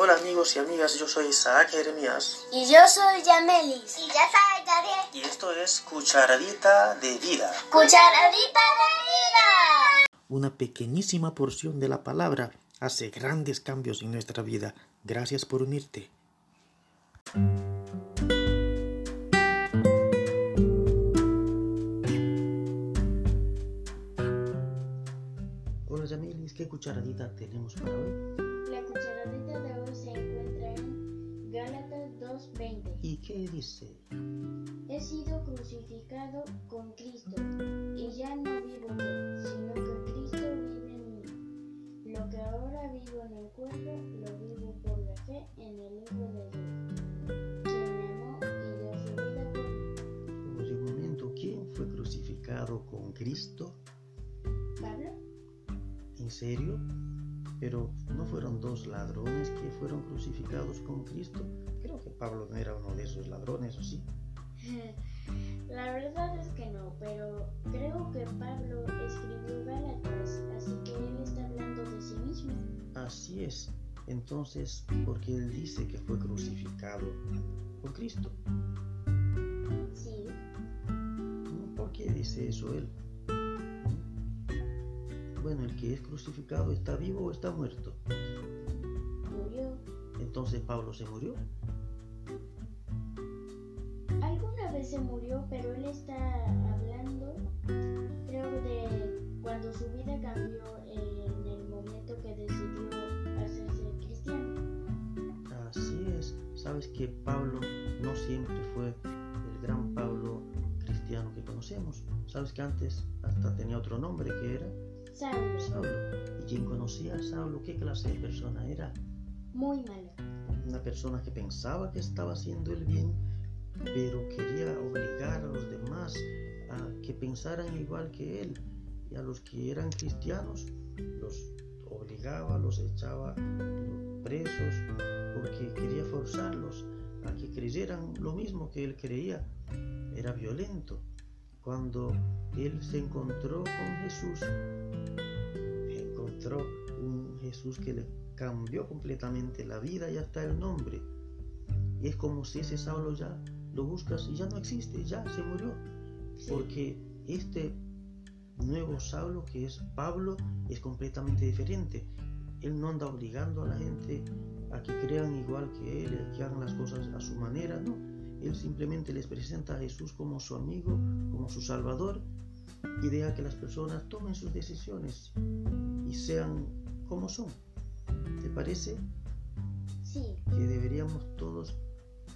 Hola amigos y amigas, yo soy Isaac Jeremías Y yo soy Yamelis. Y ya sabes, Gabriel. y esto es Cucharadita de Vida, Cucharadita de vida. una pequeñísima porción de la palabra hace grandes cambios en nuestra vida. Gracias por unirte. Hola Yamelis, ¿qué cucharadita tenemos para hoy? ¿Y dice? He sido crucificado con Cristo y ya no vivo yo, sino que Cristo vive en mí. Lo que ahora vivo en el cuerpo, lo vivo por la fe en el Hijo de Dios, quien me amó y dio su vida por mí. Un momento, ¿quién fue crucificado con Cristo? ¿Pablo? ¿En serio? Pero no fueron dos ladrones que fueron crucificados con Cristo. Pablo no era uno de esos ladrones, ¿o sí? La verdad es que no, pero creo que Pablo escribió Gálatas, así que él está hablando de sí mismo. Así es. Entonces, porque él dice que fue crucificado con Cristo. Sí, ¿Por qué dice eso él? Bueno, el que es crucificado está vivo o está muerto. murió. Entonces Pablo se murió. Se murió, pero él está hablando, creo, de cuando su vida cambió en el momento que decidió hacerse cristiano. Así es. Sabes que Pablo no siempre fue el gran Pablo cristiano que conocemos. Sabes que antes hasta tenía otro nombre que era Saulo, Saulo. ¿Y quien conocía a Saulo qué clase de persona era? muy malo. Una persona que pensaba que estaba haciendo el bien, pero quería obligar a los demás a que pensaran igual que él. Y a los que eran cristianos los obligaba, los echaba presos, porque quería forzarlos a que creyeran lo mismo que él creía. Era violento. Cuando él se encontró con Jesús, encontró un Jesús que le cambió completamente la vida y hasta el nombre. Y es como si ese Saulo ya lo buscas y ya no existe, ya se murió. Porque este nuevo Saulo que es Pablo es completamente diferente. Él no anda obligando a la gente a que crean igual que él, que hagan las cosas a su manera, no. Él simplemente les presenta a Jesús como su amigo, como su salvador y deja que las personas tomen sus decisiones y sean como son. ¿Te parece Sí, que deberíamos todos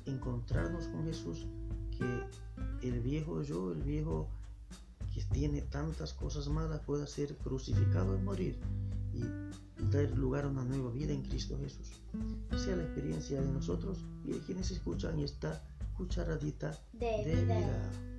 encontrarnos con Jesús? Que el viejo yo, el viejo que tiene tantas cosas malas, pueda ser crucificado y morir y dar lugar a una nueva vida en Cristo Jesús. Sea la experiencia de nosotros y de quienes escuchan esta cucharadita de vida.